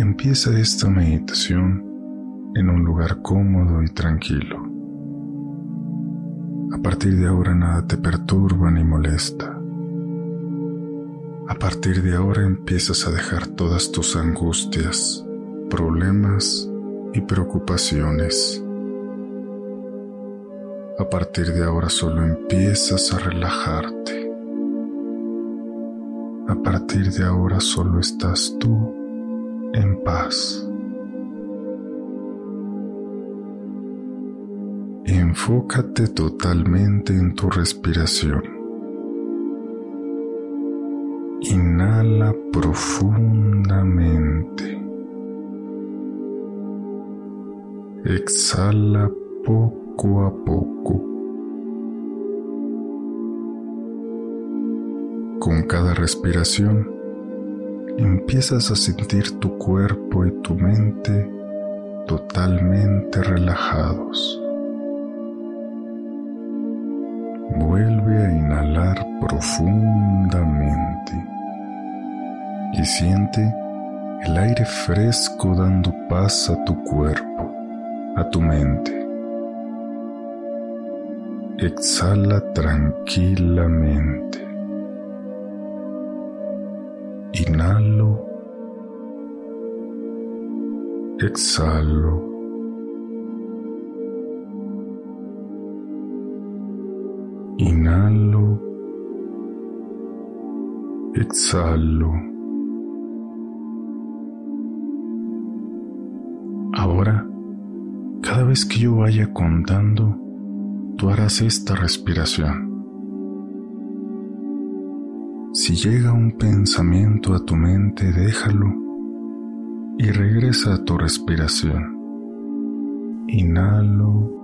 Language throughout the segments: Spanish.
Empieza esta meditación en un lugar cómodo y tranquilo. A partir de ahora nada te perturba ni molesta. A partir de ahora empiezas a dejar todas tus angustias, problemas y preocupaciones. A partir de ahora solo empiezas a relajarte. A partir de ahora solo estás tú en paz. Enfócate totalmente en tu respiración. Inhala profundamente. Exhala poco a poco. Con cada respiración, empiezas a sentir tu cuerpo y tu mente totalmente relajados. Vuelve a inhalar profundamente y siente el aire fresco dando paz a tu cuerpo, a tu mente. Exhala tranquilamente. Inhalo. Exhalo. Inhalo. Exhalo. Ahora, cada vez que yo vaya contando, tú harás esta respiración. Si llega un pensamiento a tu mente, déjalo y regresa a tu respiración. Inhalo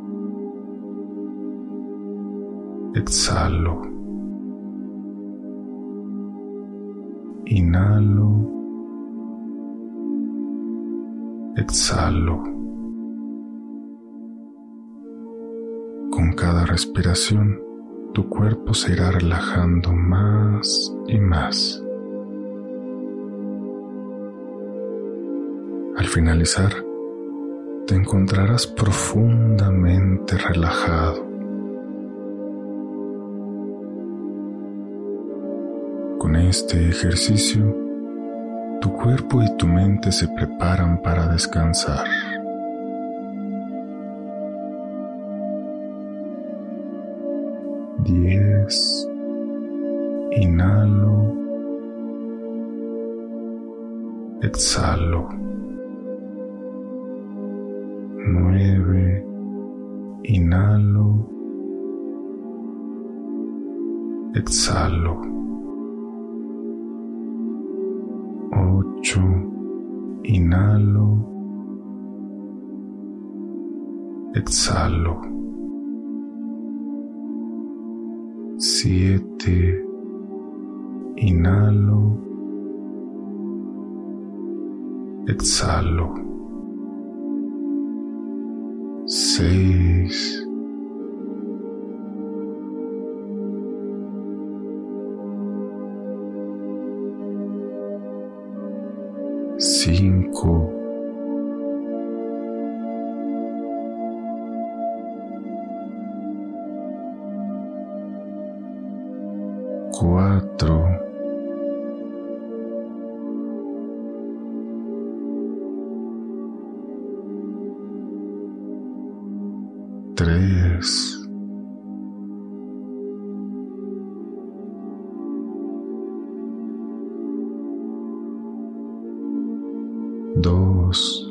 exhalo. Inhalo. Exhalo. Con cada respiración, tu cuerpo se irá relajando más y más. Al finalizar, te encontrarás profundamente relajado Con este ejercicio, tu cuerpo y tu mente se preparan para descansar. Diez. Inhalo. Exhalo. Nueve. Inhalo. Exhalo. 8. Inhalo. Exhalo. 7. Inhalo. Exhalo. 6. cinco, quatro, três. dos,